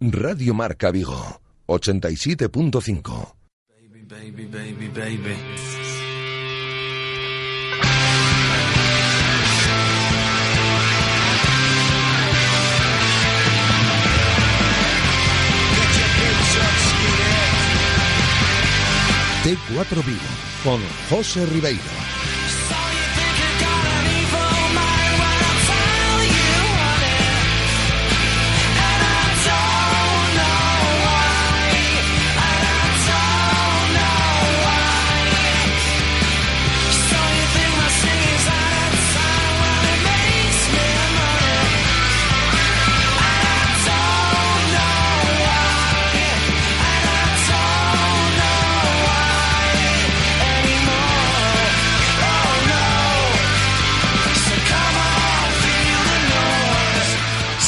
Radio Marca Vigo, 87.5. Baby, baby, baby, baby. T4 Vigo, con José Ribeiro.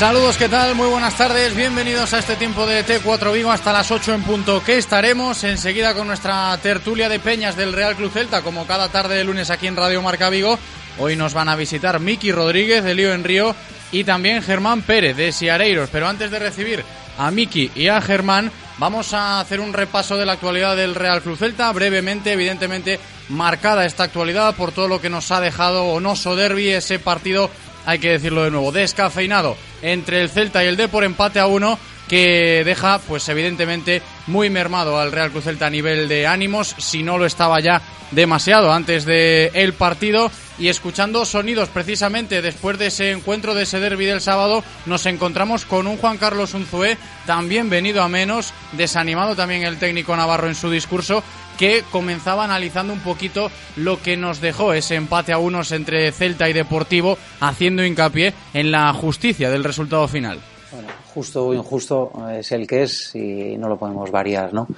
Saludos, ¿qué tal? Muy buenas tardes, bienvenidos a este tiempo de T4 Vigo hasta las 8 en punto. Que estaremos enseguida con nuestra tertulia de peñas del Real Club Celta como cada tarde de lunes aquí en Radio Marca Vigo. Hoy nos van a visitar Miki Rodríguez de Lío en Río y también Germán Pérez de Siareiros, pero antes de recibir a Miki y a Germán vamos a hacer un repaso de la actualidad del Real Club Celta, brevemente, evidentemente marcada esta actualidad por todo lo que nos ha dejado Onoso Derby, ese partido hay que decirlo de nuevo, descafeinado entre el Celta y el por empate a uno que deja pues evidentemente muy mermado al Real Cruz Celta a nivel de ánimos, si no lo estaba ya demasiado antes del el partido. Y escuchando sonidos precisamente después de ese encuentro de ese derby del sábado nos encontramos con un Juan Carlos Unzué también venido a menos, desanimado también el técnico navarro en su discurso que comenzaba analizando un poquito lo que nos dejó ese empate a unos entre Celta y Deportivo, haciendo hincapié en la justicia del resultado final. Bueno, justo o injusto es el que es y no lo podemos variar, ¿no?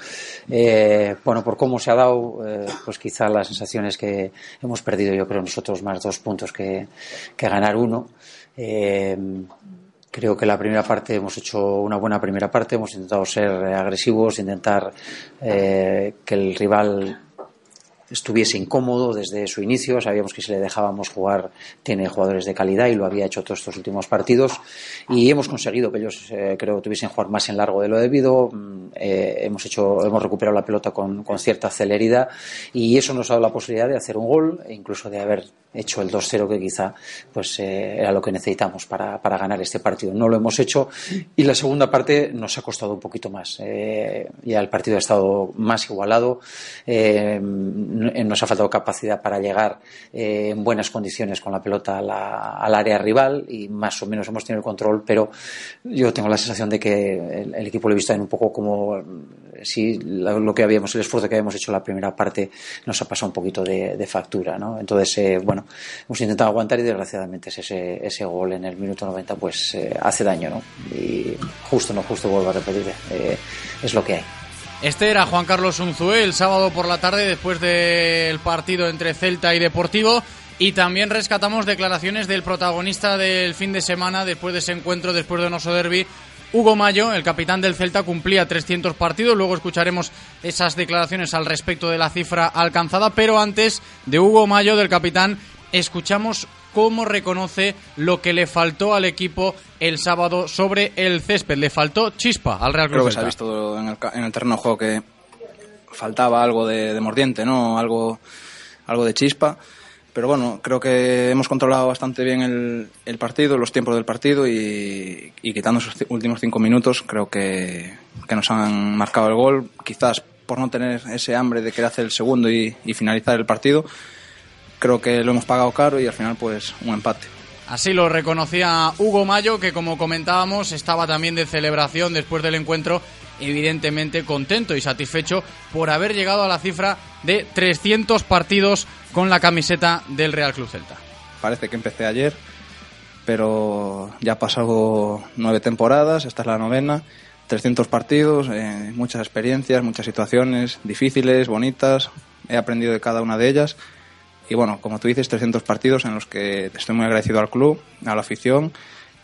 Eh, bueno, por cómo se ha dado, eh, pues quizá la sensación es que hemos perdido, yo creo, nosotros más dos puntos que, que ganar uno. Eh, Creo que la primera parte hemos hecho una buena primera parte, hemos intentado ser agresivos, intentar eh, que el rival estuviese incómodo desde su inicio. Sabíamos que si le dejábamos jugar, tiene jugadores de calidad y lo había hecho todos estos últimos partidos. Y hemos conseguido que ellos, eh, creo, tuviesen jugar más en largo de lo debido. Mm, eh, hemos hecho, hemos recuperado la pelota con, con, cierta celeridad y eso nos ha dado la posibilidad de hacer un gol e incluso de haber hecho el 2-0 que quizá pues eh, era lo que necesitamos para, para, ganar este partido. No lo hemos hecho y la segunda parte nos ha costado un poquito más. ya el partido ha estado más igualado nos ha faltado capacidad para llegar eh, en buenas condiciones con la pelota al área rival y más o menos hemos tenido el control, pero yo tengo la sensación de que el, equipo lo he visto en un poco como si lo que habíamos, el esfuerzo que habíamos hecho en la primera parte nos ha pasado un poquito de, factura, ¿no? Entonces, eh, bueno, hemos intentado aguantar y desgraciadamente ese, ese gol en el minuto 90 pues eh, hace daño, ¿no? Y justo, no justo, vuelvo a repetir, es lo que hay. Este era Juan Carlos Unzué el sábado por la tarde después del partido entre Celta y Deportivo. Y también rescatamos declaraciones del protagonista del fin de semana después de ese encuentro, después de Oso Derby, Hugo Mayo, el capitán del Celta, cumplía 300 partidos. Luego escucharemos esas declaraciones al respecto de la cifra alcanzada. Pero antes de Hugo Mayo, del capitán, escuchamos cómo reconoce lo que le faltó al equipo el sábado sobre el césped. Le faltó chispa al Real Cruz Creo que se ha visto en el, en el terreno de juego que faltaba algo de, mordiente, ¿no? Algo, algo de chispa. Pero bueno, creo que hemos controlado bastante bien el, el partido, los tiempos del partido y, y, quitando esos últimos cinco minutos, creo que, que, nos han marcado el gol. Quizás por no tener ese hambre de querer hacer el segundo y, y finalizar el partido, creo que lo hemos pagado caro y al final pues un empate. Así lo reconocía Hugo Mayo, que como comentábamos estaba también de celebración después del encuentro, evidentemente contento y satisfecho por haber llegado a la cifra de 300 partidos con la camiseta del Real Club Celta. Parece que empecé ayer, pero ya ha pasado nueve temporadas, esta es la novena, 300 partidos, eh, muchas experiencias, muchas situaciones difíciles, bonitas, he aprendido de cada una de ellas y bueno, como tú dices, 300 partidos en los que estoy muy agradecido al club, a la afición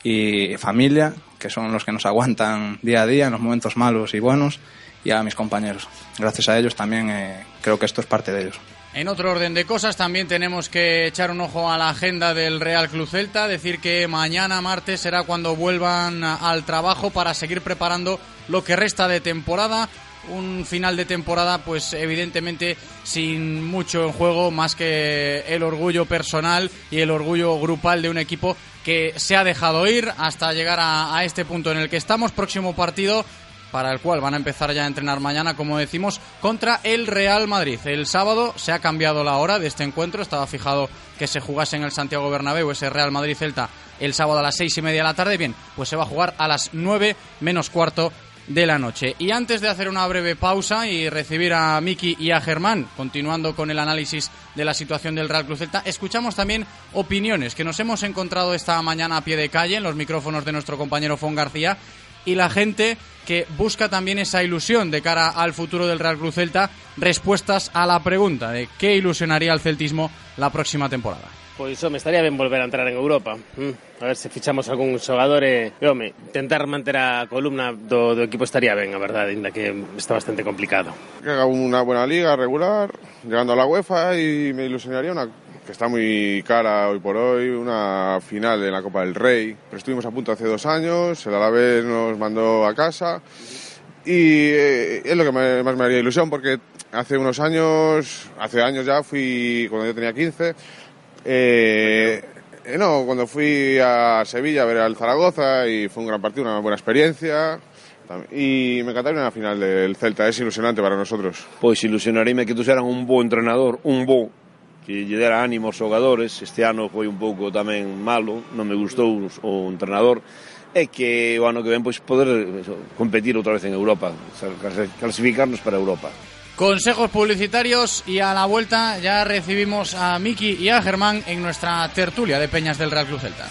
y familia, que son los que nos aguantan día a día en los momentos malos y buenos, y a mis compañeros. Gracias a ellos también eh, creo que esto es parte de ellos. En otro orden de cosas, también tenemos que echar un ojo a la agenda del Real Club Celta, decir que mañana martes será cuando vuelvan al trabajo para seguir preparando lo que resta de temporada. Un final de temporada, pues evidentemente sin mucho en juego, más que el orgullo personal y el orgullo grupal de un equipo que se ha dejado ir hasta llegar a, a este punto en el que estamos. Próximo partido para el cual van a empezar ya a entrenar mañana, como decimos, contra el Real Madrid. El sábado se ha cambiado la hora de este encuentro, estaba fijado que se jugase en el Santiago Bernabéu ese Real Madrid-Celta el sábado a las seis y media de la tarde. Bien, pues se va a jugar a las nueve menos cuarto de la noche. Y antes de hacer una breve pausa y recibir a Miki y a Germán, continuando con el análisis de la situación del Real Cruz Celta, escuchamos también opiniones que nos hemos encontrado esta mañana a pie de calle en los micrófonos de nuestro compañero Fon García y la gente que busca también esa ilusión de cara al futuro del Real Cruz Celta, respuestas a la pregunta de qué ilusionaría al celtismo la próxima temporada. Pois, home, estaría ben volver a entrar en Europa. Mm, a ver se fichamos algún xogador e, e home, tentar manter a columna do, do equipo estaría ben, a verdade, ainda que está bastante complicado. Que haga unha buena liga regular, llegando a la UEFA e me ilusionaría una que está muy cara hoy por hoy, una final de la Copa del Rey. Pero Estuvimos a punto hace dos años, el Alavés nos mandó a casa y eh, es lo que me, más me haría ilusión porque hace unos años, hace años ya fui, cuando yo tenía 15, Eh, eh, no, cuando fui a Sevilla a ver al Zaragoza y fue un gran partido, una buena experiencia. Y me encantaría una final del Celta, es ilusionante para nosotros. Pois ilusionaríame que tú seras un bo entrenador, un bo que lle dera ánimo aos xogadores. Este ano foi un pouco tamén malo, non me gustou o entrenador e que o ano que ven pois poder eh, competir outra vez en Europa, clasificarnos para Europa. Consejos publicitarios y a la vuelta ya recibimos a Miki y a Germán en nuestra tertulia de Peñas del Real Club Celta.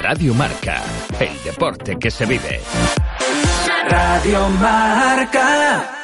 Radio Marca, el deporte que se vive. Radio Marca.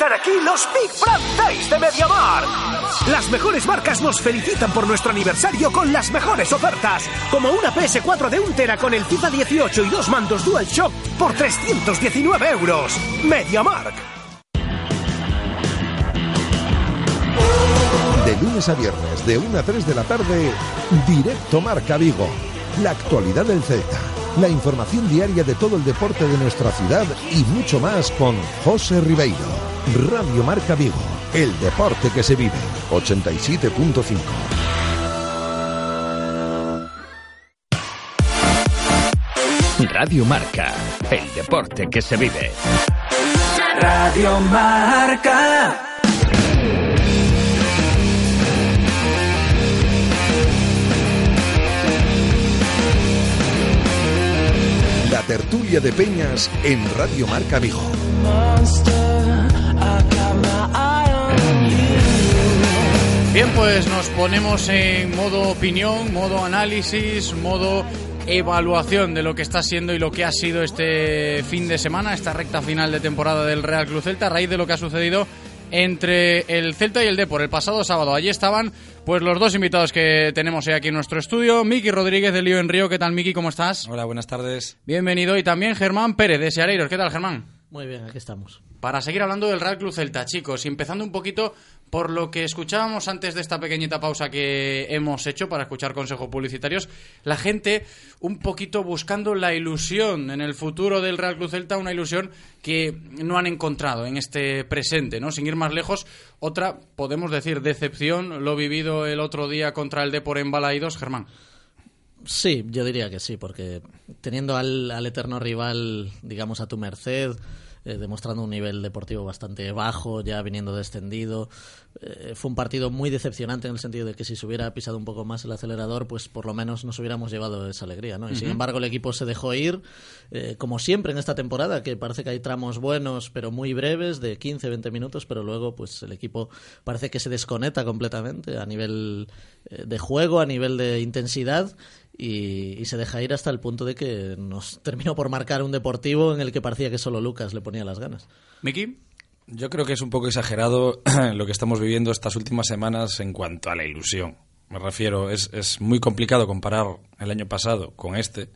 Están aquí los Big Brand Days de MediaMark. Las mejores marcas nos felicitan por nuestro aniversario con las mejores ofertas, como una PS4 de 1 tera con el FIFA 18 y dos mandos DualShock por 319 euros. MediaMark. De lunes a viernes, de 1 a 3 de la tarde, Directo Marca Vigo. La actualidad del Celta, la información diaria de todo el deporte de nuestra ciudad y mucho más con José Ribeiro. Radio Marca Vigo, el deporte que se vive. 87.5. Radio Marca, el deporte que se vive. Radio Marca. Tertulia de Peñas en Radio Marca Vigo. Bien, pues nos ponemos en modo opinión, modo análisis, modo evaluación de lo que está siendo y lo que ha sido este fin de semana, esta recta final de temporada del Real Club Celta, a raíz de lo que ha sucedido entre el Celta y el Depor el pasado sábado. Allí estaban pues los dos invitados que tenemos hoy aquí en nuestro estudio, Miki Rodríguez de Lío en Río. ¿Qué tal, Miki? ¿Cómo estás? Hola, buenas tardes. Bienvenido. Y también Germán Pérez de Seareiros. ¿Qué tal, Germán? Muy bien, aquí estamos. Para seguir hablando del Real Club Celta, chicos, y empezando un poquito por lo que escuchábamos antes de esta pequeñita pausa que hemos hecho para escuchar consejos publicitarios, la gente un poquito buscando la ilusión en el futuro del Real Club Celta, una ilusión que no han encontrado en este presente, ¿no? Sin ir más lejos, otra, podemos decir, decepción, lo vivido el otro día contra el Depor en Balaidos, Germán. Sí, yo diría que sí, porque teniendo al, al eterno rival, digamos, a tu merced, eh, demostrando un nivel deportivo bastante bajo, ya viniendo descendido. Eh, fue un partido muy decepcionante en el sentido de que si se hubiera pisado un poco más el acelerador, pues por lo menos nos hubiéramos llevado esa alegría, ¿no? Y sin embargo el equipo se dejó ir, eh, como siempre en esta temporada, que parece que hay tramos buenos, pero muy breves, de 15-20 minutos, pero luego pues el equipo parece que se desconecta completamente a nivel eh, de juego, a nivel de intensidad. Y, y se deja ir hasta el punto de que nos terminó por marcar un deportivo en el que parecía que solo Lucas le ponía las ganas. Miki. Yo creo que es un poco exagerado lo que estamos viviendo estas últimas semanas en cuanto a la ilusión. Me refiero, es, es muy complicado comparar el año pasado con este,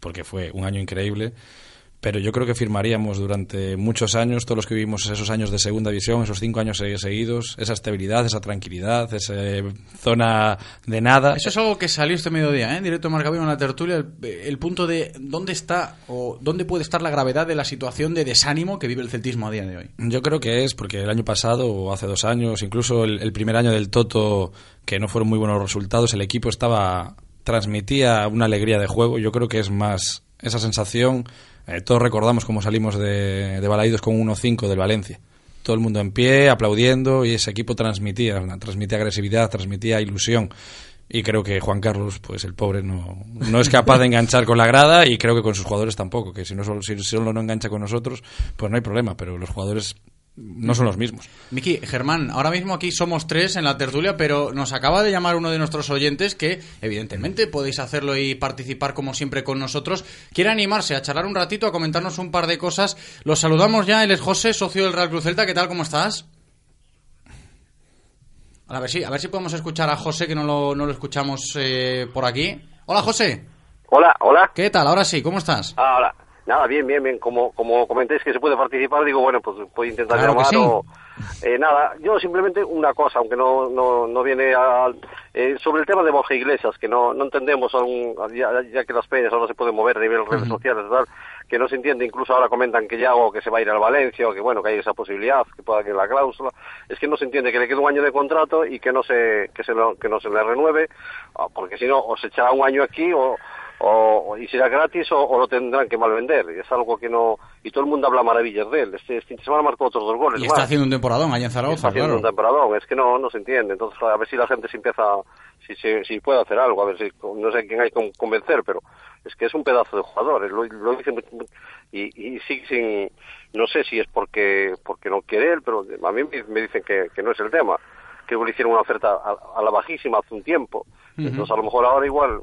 porque fue un año increíble, pero yo creo que firmaríamos durante muchos años, todos los que vivimos esos años de segunda división, esos cinco años se- seguidos, esa estabilidad, esa tranquilidad, esa zona de nada. Eso es algo que salió este mediodía, ¿eh? en directo Marca en la tertulia, el, el punto de dónde está o dónde puede estar la gravedad de la situación de desánimo que vive el celtismo a día de hoy. Yo creo que es porque el año pasado o hace dos años, incluso el, el primer año del Toto, que no fueron muy buenos resultados, el equipo estaba transmitía una alegría de juego. Yo creo que es más esa sensación. eh, todos recordamos cómo salimos de, de Balaídos con 1-5 del Valencia. Todo el mundo en pie, aplaudiendo, y ese equipo transmitía, transmitía agresividad, transmitía ilusión. Y creo que Juan Carlos, pues el pobre, no, no es capaz de enganchar con la grada y creo que con sus jugadores tampoco, que si, no si solo no engancha con nosotros, pues no hay problema, pero los jugadores no son los mismos. Miki, Germán, ahora mismo aquí somos tres en la tertulia, pero nos acaba de llamar uno de nuestros oyentes que, evidentemente, podéis hacerlo y participar como siempre con nosotros. Quiere animarse a charlar un ratito, a comentarnos un par de cosas. Los saludamos ya, él es José, socio del Real Cruz Celta. ¿Qué tal? ¿Cómo estás? A ver si, a ver si podemos escuchar a José, que no lo, no lo escuchamos eh, por aquí. Hola, José. Hola, hola. ¿Qué tal? Ahora sí, ¿cómo estás? Ah, hola. Nada, bien, bien, bien. Como, como comentéis que se puede participar, digo, bueno, pues a intentar Claro llamar sí. o... Eh, nada, yo simplemente una cosa, aunque no, no, no viene al... eh, sobre el tema de Borja Iglesias, que no, no entendemos aún, ya, ya que las peñas ahora se pueden mover a nivel redes Ujú. sociales tal, que no se entiende, incluso ahora comentan que Yago que se va a ir al Valencia o que bueno, que hay esa posibilidad, que pueda que la cláusula, es que no se entiende que le quede un año de contrato y que no se, que se, lo- que no se le renueve, ah, porque si no, o se echará un año aquí o, o, y será gratis o, o lo tendrán que malvender. Y es algo que no. Y todo el mundo habla maravillas de él. Este, este fin de semana marcó otros dos goles. Y está más. haciendo un temporadón allá en Está haciendo claro. un temporadón. Es que no, no se entiende. Entonces, a ver si la gente se empieza. Si, si, si puede hacer algo. A ver si. No sé quién hay que convencer, pero es que es un pedazo de jugador. Lo, lo dice mu- mu- y, y sigue sin. No sé si es porque porque no quiere él, pero a mí me- dicen que, que no es el tema. Que le hicieron una oferta a, a la bajísima hace un tiempo. Entonces, a lo mejor ahora igual.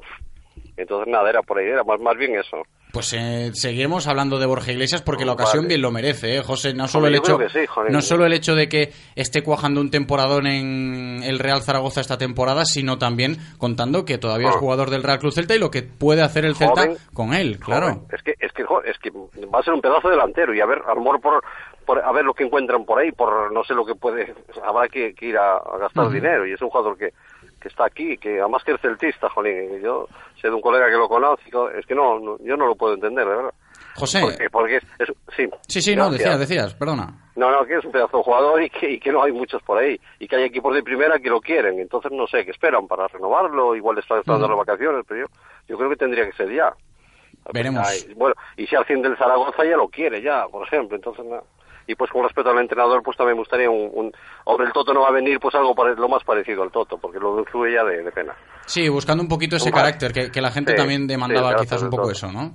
Entonces, nada, era por ahí. Era más, más bien eso. Pues eh, seguiremos hablando de Borja Iglesias porque la Vale. ocasión bien lo merece, ¿eh, José. No solo, el hecho, sí, no solo el hecho de que esté cuajando un temporadón en el Real Zaragoza esta temporada, sino también contando que todavía es Ah. jugador del Real Cruz Celta y lo que puede hacer el Celta Joven. con él, claro. Es que, es que, es que va a ser un pedazo delantero y a ver, a lo mejor por, por- a ver lo que encuentran por ahí, por no sé lo que puede, habrá que, que ir a, a gastar dinero y es un jugador que, que está aquí, que además que es celtista, jolín, y yo sé de un colega que lo todo, es que no, no- yo no lo puedo entender, de verdad. José. Porque, porque es, es- sí. Sí, sí, no, decías, decías, perdona. No, no, que es un pedazo de jugador y que, y que no hay muchos por ahí. Y que hay equipos de primera que lo quieren. Entonces no sé qué esperan para renovarlo. Igual están esperando Ujú. las vacaciones, pero yo, yo creo que tendría que ser ya. Veremos. Ay, bueno, y si al fin del Zaragoza ya lo quiere, ya, por ejemplo. Entonces, nada. Y pues con respecto al entrenador, pues también me gustaría un... un hombre, el Toto no va a venir, pues algo pare- lo más parecido al Toto, porque lo influye ya de, de pena. Sí, buscando un poquito ese Un carácter, que, que la gente Sí, también demandaba sí, quizás un poco eso, ¿no?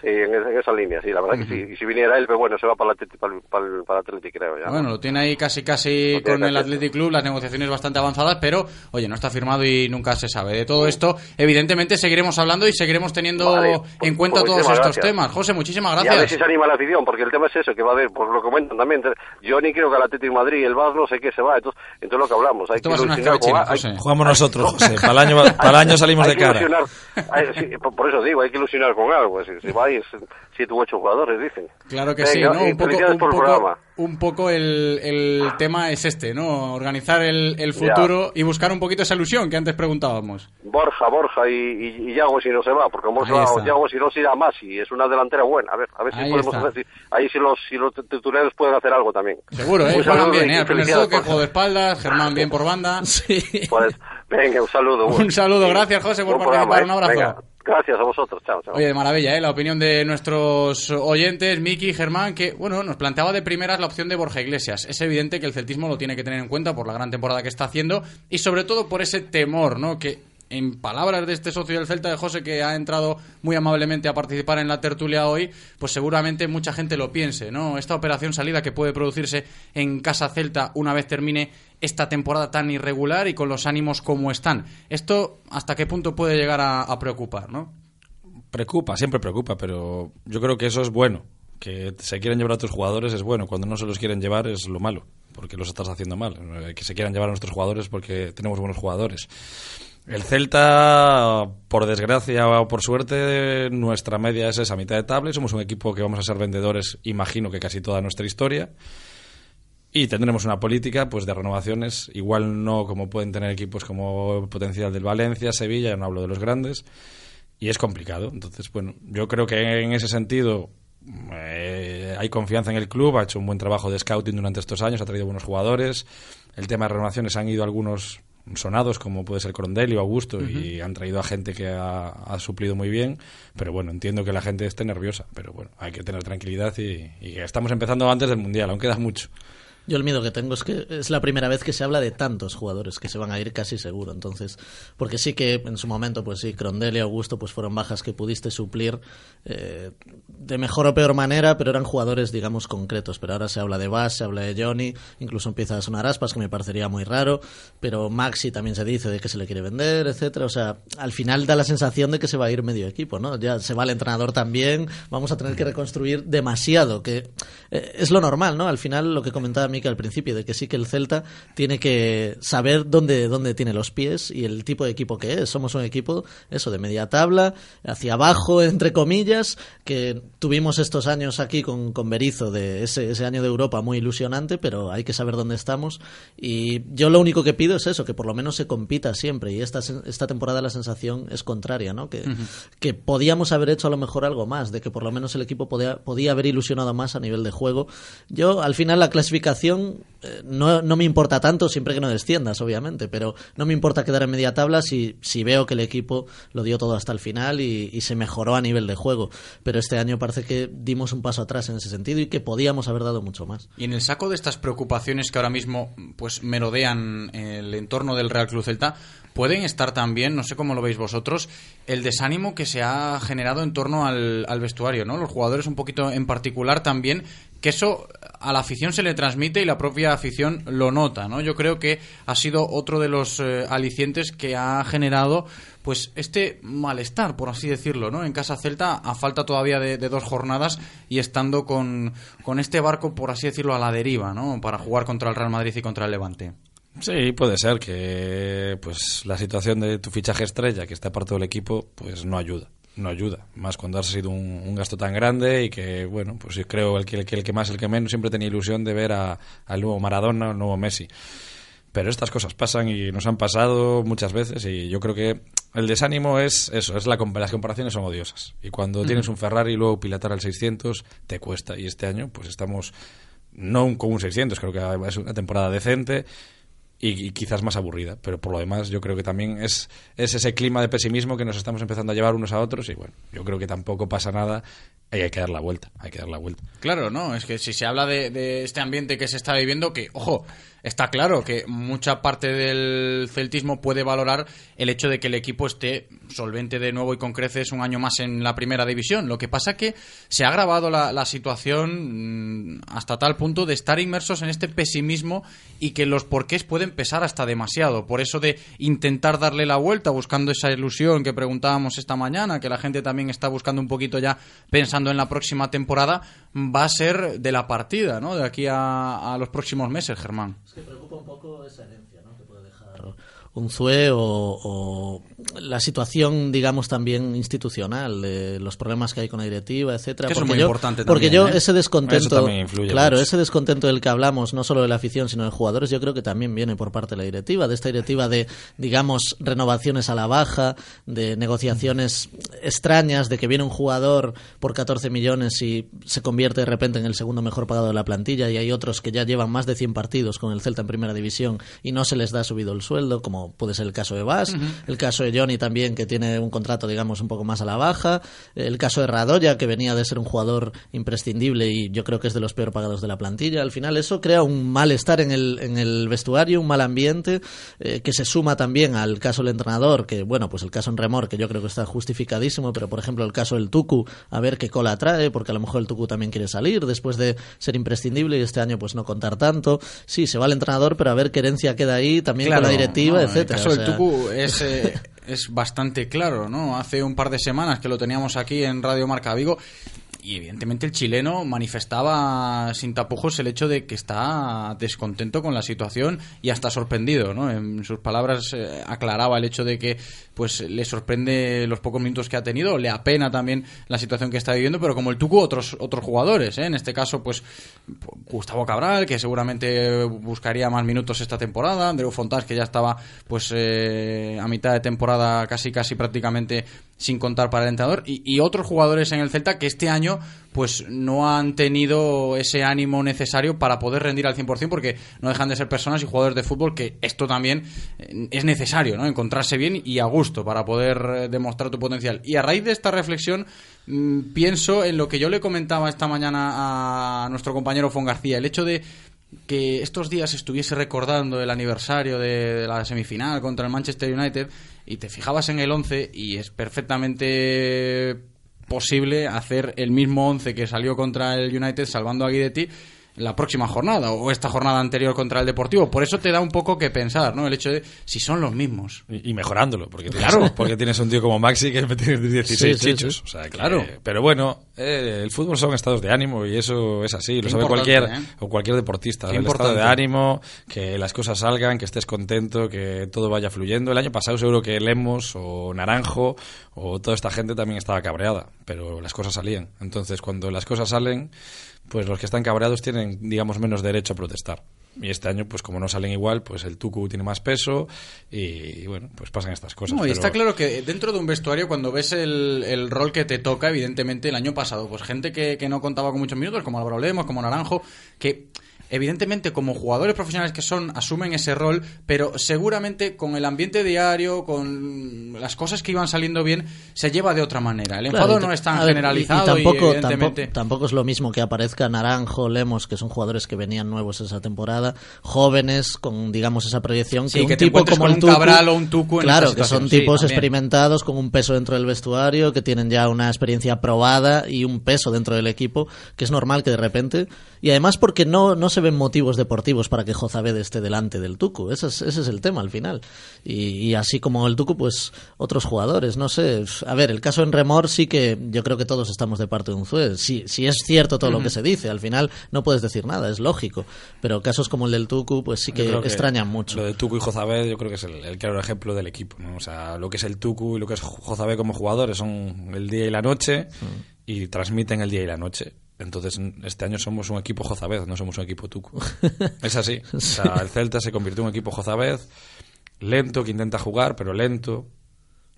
Sí, en esa, en esa línea, sí, la verdad que sí. Y si viniera él, pero bueno, se va para el Atleti, para el, para el- para el Atleti, creo. Ya, ¿no? Bueno, lo tiene ahí casi casi Lo con el Athletic Club, las negociaciones bastante avanzadas, pero oye, no está firmado y nunca se sabe. De todo esto, evidentemente seguiremos hablando y seguiremos teniendo Vale, en pues, cuenta pues todos estos gracias. temas. José, muchísimas Y a ver gracias. si se anima la afición, porque el tema es eso, que va a haber, por lo que comentan también, yo ni creo que el Atlético Madrid, el Vaz, no sé qué se va, entonces, entonces lo que hablamos, hay Esto que va a ser una ilusionar hay- José. Jugamos nosotros, José. Para el año, para el año salimos hay de cara. ilusionar, hay- sí, por, eso digo, hay que ilusionar con algo, si, si vais siete u ocho jugadores, dicen. Claro que Venga, sí, Un poco, un el poco, programa. un poco el, el tema es este, ¿no? Organizar el, el futuro y buscar un poquito esa ilusión que antes preguntábamos. Borja, Borja y, y, y Yago si no se va, porque va está. Yago si no se irá más y es una delantera buena. A ver, a ver si Ahí podemos está. hacer, si- ahí si los, si los titulares pueden hacer algo también. Seguro, ¿eh? Un Juegan saludo bien, ¿eh? Al primer felicidades, toque, Borja. juego de espaldas, Germán bien por banda. Pues, venga, un saludo. Un saludo, gracias José por participar, un ¿eh? abrazo. Venga, Gracias a vosotros. Chao, chao. Oye, de maravilla, ¿eh? La opinión de nuestros oyentes, Miki, Germán, que, bueno, nos planteaba de primeras la opción de Borja Iglesias. Es evidente que el celtismo lo tiene que tener en cuenta por la gran temporada que está haciendo y sobre todo por ese temor, ¿no? Que en palabras de este socio del Celta de José que ha entrado muy amablemente a participar en la tertulia hoy, pues seguramente mucha gente lo piense, ¿no? Esta operación salida que puede producirse en Casa Celta una vez termine esta temporada tan irregular y con los ánimos como están. ¿Esto hasta qué punto puede llegar a, preocupar, no? Preocupa, siempre preocupa, pero yo creo que eso es bueno. Que se quieran llevar a tus jugadores es bueno. Cuando no se los quieren llevar es lo malo, porque los estás haciendo mal. Eh, Que se quieran llevar a nuestros jugadores porque tenemos buenos jugadores. El Celta, por desgracia o por suerte, nuestra media es esa mitad de tabla. Somos un equipo que vamos a ser vendedores, imagino que casi toda nuestra historia. Y tendremos una política pues de renovaciones, igual no como pueden tener equipos como potencial del Valencia, Sevilla, no hablo de los grandes, y es complicado. Entonces, bueno, yo creo que en ese sentido eh, hay confianza en el club, ha hecho un buen trabajo de scouting durante estos años, ha traído buenos jugadores. El tema de renovaciones han ido algunos sonados como puede ser Corondelli o Augusto y han traído a gente que ha, ha suplido muy bien pero bueno entiendo que la gente esté nerviosa pero bueno hay que tener tranquilidad y, y estamos empezando antes del mundial aún queda mucho Yo el miedo que tengo es que es la primera vez que se habla de tantos jugadores que se van a ir casi seguro. Entonces, porque sí que en su momento, pues sí, Crondelli y Augusto pues fueron bajas que pudiste suplir eh, de mejor o peor manera, pero eran jugadores, digamos, concretos. Pero ahora se habla de Bass, se habla de Johnny, incluso empieza a sonar Aspas, que me parecería muy raro. Pero Maxi también se dice de que se le quiere vender, etcétera. O sea, al final da la sensación de que se va a ir medio equipo, ¿no? Ya se va el entrenador también, vamos a tener que reconstruir demasiado, que eh, es lo normal, ¿no? Al final lo que comentaba Al principio, de que sí que el Celta tiene que saber dónde, dónde tiene los pies y el tipo de equipo que es. Somos un equipo, eso, de media tabla, hacia abajo, entre comillas, que tuvimos estos años aquí con, con Berizzo, de ese, ese año de Europa muy ilusionante, pero hay que saber dónde estamos. Y yo lo único que pido es eso, que por lo menos se compita siempre. Y esta, esta temporada la sensación es contraria, ¿no? Que, que podíamos haber hecho a lo mejor algo más, de que por lo menos el equipo podía, podía haber ilusionado más a nivel de juego. Yo, al final, la clasificación eh, no, no me importa tanto, siempre que no desciendas, obviamente, pero no me importa quedar en media tabla si, si veo que el equipo lo dio todo hasta el final y, se mejoró a nivel de juego. Pero este año parece que dimos un paso atrás en ese sentido y que podíamos haber dado mucho más. Y en el saco de estas preocupaciones que ahora mismo pues merodean el entorno del Real Club Celta, pueden estar también, no sé cómo lo veis vosotros, el desánimo que se ha generado en torno al, al vestuario, ¿no? Los jugadores un poquito en particular también, que eso a la afición se le transmite y la propia afición lo nota, ¿no? Yo creo que ha sido otro de los eh, alicientes que ha generado pues este malestar, por así decirlo, ¿no? En Casa Celta, a falta todavía de, de dos jornadas y estando con, con este barco, por así decirlo, a la deriva, ¿no? Para jugar contra el Real Madrid y contra el Levante. Sí, puede ser que pues la situación de tu fichaje estrella, que está aparte del equipo, pues no ayuda. No ayuda. Más cuando ha sido un, un gasto tan grande y que, bueno, pues yo creo el que, el que el que más, el que menos, siempre tenía ilusión de ver a- al nuevo Maradona, al nuevo Messi. Pero estas cosas pasan y nos han pasado muchas veces y yo creo que el desánimo es eso, es la, las comparaciones son odiosas. Y cuando tienes un Ferrari y luego pilotar al 600 te cuesta. Y este año pues estamos no con un 600, creo que es una temporada decente y, quizás más aburrida. Pero por lo demás yo creo que también es, es ese clima de pesimismo que nos estamos empezando a llevar unos a otros y bueno, yo creo que tampoco pasa nada y hay que dar la vuelta, hay que dar la vuelta. Claro, no, es que si se habla de, de este ambiente que se está viviendo, que, ojo, está claro que mucha parte del celtismo puede valorar el hecho de que el equipo esté solvente de nuevo y con creces un año más en la primera división. Lo que pasa que se ha agravado la, situación mm, hasta tal punto de estar inmersos en este pesimismo y que los porqués pueden pesar hasta demasiado. Por eso de intentar darle la vuelta, buscando esa ilusión que preguntábamos esta mañana, que la gente también está buscando un poquito ya pensando en la próxima temporada, va a ser de la partida, ¿no? De aquí a, a los próximos meses, Germán. Es que preocupa un poco esa herencia, puede dejar un ZUE o, o la situación, digamos, también institucional, de los problemas que hay con la directiva, etcétera. Que eso es Porque muy yo- importante Porque también, yo ¿eh? ese descontento, claro, mucho. ese descontento del que hablamos, no solo de la afición, sino de jugadores, yo creo que también viene por parte de la directiva, de esta directiva de, digamos, renovaciones a la baja, de negociaciones extrañas, de que viene un jugador por 14 millones y se convierte de repente en el segundo mejor pagado de la plantilla y hay otros que ya llevan más de 100 partidos con el Celta en primera división y no se les da subido el sueldo, como como puede ser el caso de Bas, el caso de Johnny también, que tiene un contrato, digamos, un poco más a la baja, el caso de Radoya, que venía de ser un jugador imprescindible y yo creo que es de los peor pagados de la plantilla. Al final eso crea un malestar en el, en el vestuario, un mal ambiente, eh, que se suma también al caso del entrenador, que bueno, pues el caso en Remor, que yo creo que está justificadísimo, pero por ejemplo el caso del Tucu, a ver qué cola trae, porque a lo mejor el Tucu también quiere salir después de ser imprescindible y este año pues no contar tanto. Sí, se va el entrenador, pero a ver qué herencia queda ahí, también con la directiva, no, etcétera. El caso O del sea, Tucu es, eh, es bastante claro, ¿no? Hace un par de semanas que lo teníamos aquí en Radio Marca Vigo y evidentemente el chileno manifestaba sin tapujos el hecho de que está descontento con la situación y hasta sorprendido, ¿no? En sus palabras eh, aclaraba el hecho de que pues le sorprende los pocos minutos que ha tenido, le apena también la situación que está viviendo, pero como el Tucu otros otros jugadores, ¿eh? En este caso pues Gustavo Cabral, que seguramente buscaría más minutos esta temporada, Andreu Fontás que ya estaba pues eh, a mitad de temporada casi casi prácticamente sin contar para el entrenador y, otros jugadores en el Celta que este año pues no han tenido ese ánimo necesario para poder rendir al 100% porque no dejan de ser personas y jugadores de fútbol que esto también eh, es necesario, ¿no? Encontrarse bien y a gusto para poder eh, demostrar tu potencial. Y a raíz de esta reflexión mm, pienso en lo que yo le comentaba esta mañana a nuestro compañero Fon García, el hecho de que estos días estuviese recordando el aniversario de la semifinal contra el Manchester United y te fijabas en el 11 y es perfectamente posible hacer el mismo 11 que salió contra el United salvando a Guidetti la próxima jornada o esta jornada anterior contra el Deportivo. Por eso te da un poco que pensar, ¿no? El hecho de si son los mismos. Y, y mejorándolo, porque tienes, Claro. porque tienes un tío como Maxi que tiene 16 Sí, chichos. sí. O sea, que- Claro. Pero bueno, eh, el fútbol son estados de ánimo y eso es así. Lo sabe importante, cualquier, ¿eh? o cualquier deportista. Qué el estado de importante. ánimo, que las cosas salgan, que estés contento, que todo vaya fluyendo. El año pasado seguro que Lemos o Naranjo o toda esta gente también estaba cabreada, pero las cosas salían. Entonces, cuando las cosas salen, pues los que están cabreados tienen, digamos, menos derecho a protestar. Y este año, pues como no salen igual, pues el Tucu tiene más peso y, bueno, pues pasan estas cosas. No, y pero- está claro que dentro de un vestuario, cuando ves el, el rol que te toca, evidentemente el año pasado, pues gente que, que no contaba con muchos minutos, como Álvaro Lemos, como Naranjo, que evidentemente como jugadores profesionales que son, asumen ese rol, pero seguramente con el ambiente diario, con las cosas que iban saliendo bien, se lleva de otra manera. El Claro, enfado y no es tan ver, y- generalizado y, tampoco, evidentemente... tampoco, tampoco es lo mismo que aparezca Naranjo, Lemos, que son jugadores que venían nuevos esa temporada, jóvenes con, digamos, esa proyección, Sí, que un que te tipo como el un Tucu, Cabral o un Tucu claro, que son sí, tipos también. experimentados con un peso dentro del vestuario, que tienen ya una experiencia probada y un peso dentro del equipo, que es normal que de repente, y además porque no, no se ven motivos deportivos para que Jozabed esté delante del Tucu, ese es, ese es el tema al final. Y, y así como el Tucu, pues otros jugadores, no sé. A ver, el caso en Remor sí que yo creo que todos estamos de parte de un Zue. Si, si es cierto todo lo que se dice, al final no puedes decir nada, es lógico. Pero casos como el del Tucu, pues sí que, creo extrañan mucho. Lo de Tucu y Jozabed yo creo que es el, el claro ejemplo del equipo. ¿no? O sea, lo que es el Tucu y lo que es Jozabed como jugadores son el día y la noche y transmiten el día y la noche. Entonces, este año somos un equipo Jozabed, no somos un equipo Tucu. es así. O sea, el Celta se convirtió en un equipo Jozabed, lento, que intenta jugar, pero lento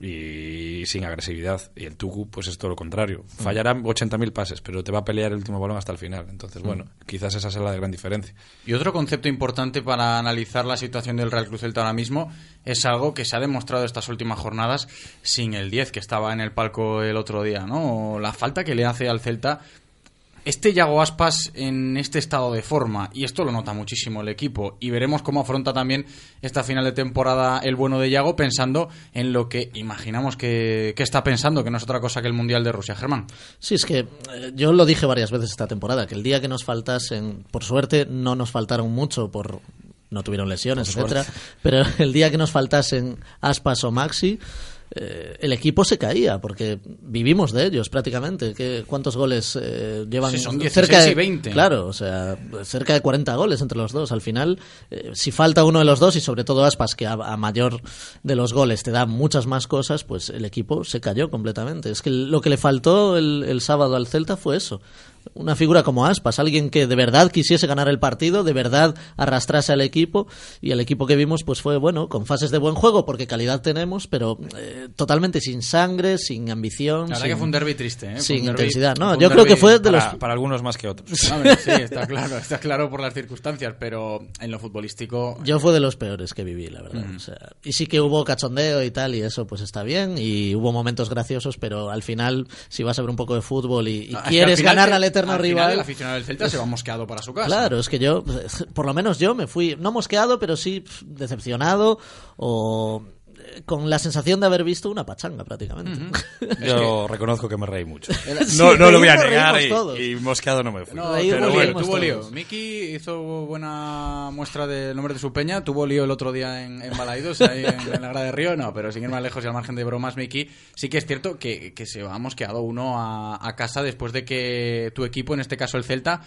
y sin agresividad. Y el Tucu, pues es todo lo contrario. Fallará 80.000 pases, pero te va a pelear el último balón hasta el final. Entonces, bueno, quizás esa sea la gran diferencia. Y otro concepto importante para analizar la situación del Real Cruz Celta ahora mismo es algo que se ha demostrado estas últimas jornadas sin el 10 que estaba en el palco el otro día, ¿no? La falta que le hace al Celta este Yago Aspas en este estado de forma, y esto lo nota muchísimo el equipo, y veremos cómo afronta también esta final de temporada el bueno de Yago, pensando en lo que imaginamos que, que está pensando, que no es otra cosa que el Mundial de Rusia. Germán. Sí, es que eh, yo lo dije varias veces esta temporada, que el día que nos faltasen, por suerte no nos faltaron mucho por no tuvieron lesiones, Por etcétera, suerte. pero el día que nos faltasen Aspas o Maxi, eh, el equipo se caía porque vivimos de ellos prácticamente. ¿Qué, ¿Cuántos goles eh, llevan? Son 16 cerca de, y 20. Claro, o sea, cerca de 40 goles entre los dos. Al final, eh, si falta uno de los dos y sobre todo Aspas, que a, a mayor de los goles te da muchas más cosas, pues el equipo se cayó completamente. Es que lo que le faltó el, el sábado al Celta fue eso. Una figura como Aspas, alguien que de verdad quisiese ganar el partido, de verdad arrastrase al equipo y el equipo que vimos pues fue bueno, con fases de buen juego porque calidad tenemos, pero eh, totalmente sin sangre, sin ambición, La verdad sin, que fue un derby triste, ¿eh? Sin un derbi- intensidad. No, yo creo que fue de los Para, algunos más que otros. Ver, sí, está claro, está claro por las circunstancias, pero en lo futbolístico Yo fue de los peores que viví, la verdad. O sea, y sí que hubo cachondeo y tal, y eso pues está bien, y hubo momentos graciosos, pero al final, si vas a ver un poco de fútbol y, y quieres ganar al eterno al final rival... el aficionado del Celta se va mosqueado para su casa. Claro, es que yo, por lo menos yo me fui, no mosqueado, pero sí pf, decepcionado o con la sensación de haber visto una pachanga prácticamente. Yo reconozco que me reí mucho. Sí, no, no lo voy a negar y, mosqueado no me fui. No, pero bueno, tuvo lío. Miki hizo buena muestra del nombre de su peña. Tuvo lío el otro día en, en Balaidos, ahí en, en la grada de Río. No, pero sin ir más lejos y al margen de bromas, Miki, sí que es cierto que, que se ha mosqueado uno a, a casa después de que tu equipo, en este caso el Celta,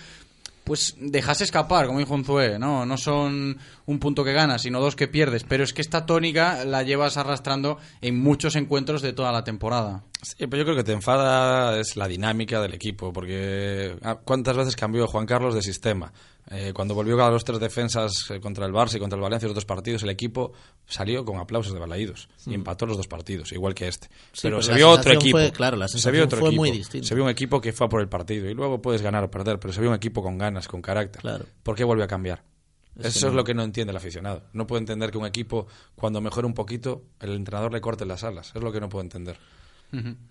pues dejase escapar, como dijo Unzué, ¿no? No son un punto que ganas, sino dos que pierdes. Pero es que esta tónica la llevas arrastrando en muchos encuentros de toda la temporada. Sí, pero yo creo que te enfada es la dinámica del equipo, porque ah, ¿cuántas veces cambió Juan Carlos de sistema? Eh, cuando volvió a los tres defensas eh, contra el Barça y contra el Valencia los dos partidos, el equipo salió con aplausos de balaídos y empató los dos partidos, igual que este. Sí, pero pero se vio otro equipo. fue- claro, la se vio otro fue equipo. muy distinta. Se vio un equipo que fue a por el partido y luego puedes ganar o perder, pero se vio un equipo con ganas, con carácter. Claro. ¿Por qué vuelve a cambiar? Es Eso es lo que no entiende el aficionado. No puede entender que un equipo, cuando mejora un poquito, el entrenador le corte las alas. Es lo que no puedo entender.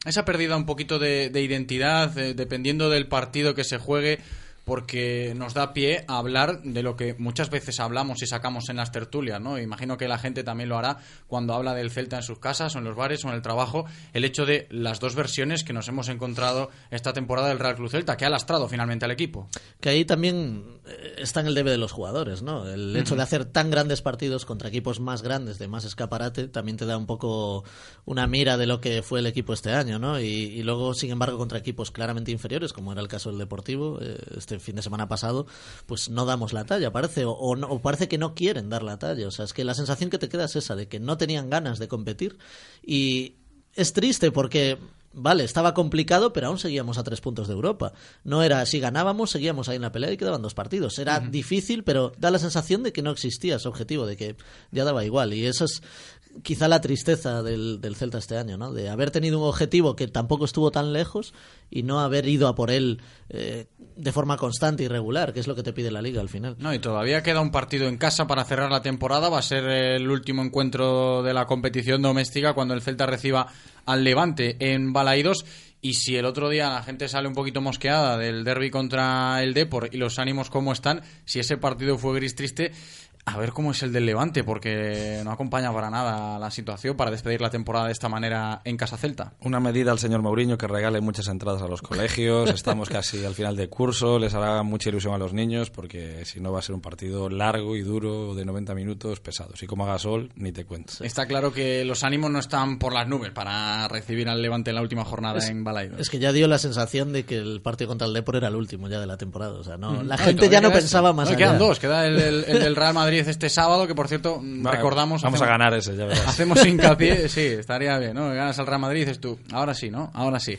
Esa pérdida un poquito de, de identidad, eh, dependiendo del partido que se juegue, porque nos da pie a hablar de lo que muchas veces hablamos y sacamos en las tertulias, ¿no? Imagino que la gente también lo hará cuando habla del Celta en sus casas o en los bares o en el trabajo, el hecho de las dos versiones que nos hemos encontrado esta temporada del Real Club Celta, que ha lastrado finalmente al equipo. Que ahí también está en el debe de los jugadores, ¿no? El hecho de hacer tan grandes partidos contra equipos más grandes, de más escaparate, también te da un poco una mira de lo que fue el equipo este año, ¿no? Y, y luego, sin embargo, contra equipos claramente inferiores, como era el caso del Deportivo eh, este fin de semana pasado, pues no damos la talla, parece, o, o no- o parece que no quieren dar la talla. O sea, es que la sensación que te queda es esa, de que no tenían ganas de competir y es triste porque vale, estaba complicado, pero aún seguíamos a tres puntos de Europa. No era, si ganábamos, seguíamos ahí en la pelea y quedaban dos partidos. Era difícil, pero da la sensación de que no existía ese objetivo, de que ya daba igual. Y eso es quizá la tristeza del, del Celta este año, ¿no? De haber tenido un objetivo que tampoco estuvo tan lejos y no haber ido a por él eh, de forma constante y regular, que es lo que te pide la liga al final. No, y todavía queda un partido en casa para cerrar la temporada. Va a ser el último encuentro de la competición doméstica cuando el Celta reciba al Levante en Balaidos. Y si el otro día la gente sale un poquito mosqueada del derby contra el Depor y los ánimos cómo están, si ese partido fue gris triste, a ver cómo es el del Levante, porque no acompaña para nada la situación para despedir la temporada de esta manera en Casa Celta. Una medida al señor Mourinho que regale muchas entradas a los colegios. Estamos casi al final de curso. Les hará mucha ilusión a los niños porque si no va a ser un partido largo y duro de 90 minutos pesados. Y como haga sol, ni te cuento. Está claro que los ánimos no están por las nubes para recibir al Levante en la última jornada Es- en Balaidos. Es que ya dio la sensación de que el partido contra el Depor era el último ya de la temporada. O sea, no, Ujú. la gente ya no queda pensaba este. más No, allá. quedan dos. Queda el, el- el del Real Madrid este sábado, que por cierto, mm, Vale, recordamos. vamos a ganar ese, ya verás. Hacemos hincapié, sí, estaría bien, ¿no? Ganas al Real Madrid dices tú, ahora sí, ¿no? Ahora sí.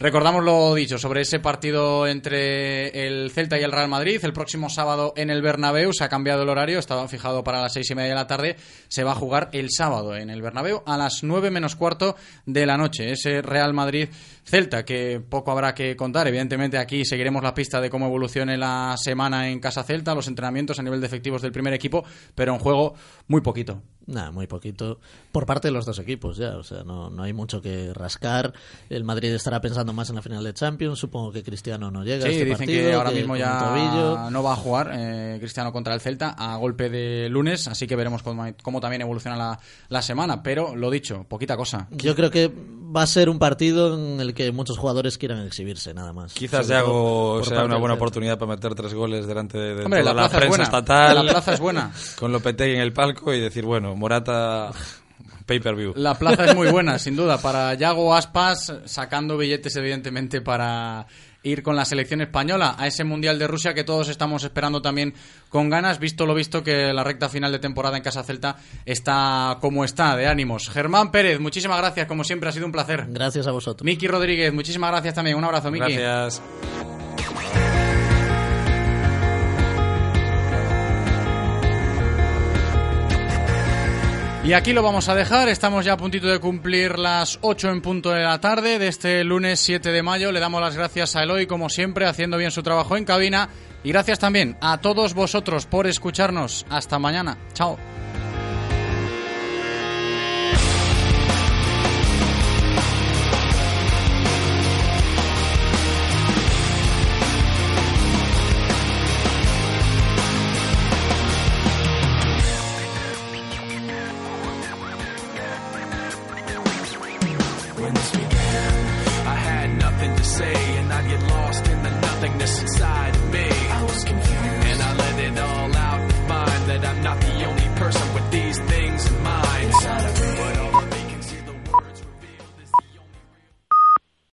Recordamos lo dicho sobre ese partido entre el Celta y el Real Madrid. El próximo sábado en el Bernabéu se ha cambiado el horario, estaba fijado para las seis y media de la tarde. Se va a jugar el sábado en el Bernabéu a las nueve menos cuarto de la noche. Ese Real Madrid Celta, que poco habrá que contar. Evidentemente aquí seguiremos la pista de cómo evolucione la semana en Casa Celta, los entrenamientos a nivel de efectivos del primer equipo, pero en juego muy poquito. Nada, muy poquito. Por parte de los dos equipos ya. O sea, no, no hay mucho que rascar. El Madrid estará pensando más en la final de Champions. Supongo que Cristiano no llega a Sí, este dicen partido, que ahora que mismo ya no va a jugar eh, Cristiano contra el Celta a golpe de lunes, así que veremos cómo, cómo también evoluciona la, la semana. Pero lo dicho, poquita cosa. Yo creo que va a ser un partido en el que muchos jugadores quieran exhibirse, nada más. Quizás Yago sea una buena oportunidad para meter tres goles delante de, de Hombre, toda la la, plaza es prensa buena. estatal. La plaza es buena. Con Lopetegui en el palco y decir, bueno, Morata pay-per-view. La plaza es muy buena, sin duda. Para Yago Aspas, sacando billetes, evidentemente, para ir con la selección española a ese Mundial de Rusia que todos estamos esperando también con ganas, visto lo visto que la recta final de temporada en Casa Celta está como está, de ánimos. Germán Pérez, muchísimas gracias, como siempre, ha sido un placer. Gracias a vosotros. Miki Rodríguez, muchísimas gracias también. Un abrazo, Miki. Gracias. Y aquí lo vamos a dejar, estamos ya a puntito de cumplir las 8 en punto de la tarde de este lunes 7 de mayo. Le damos las gracias a Eloy, como siempre, haciendo bien su trabajo en cabina. Y gracias también a todos vosotros por escucharnos. Hasta mañana. Chao.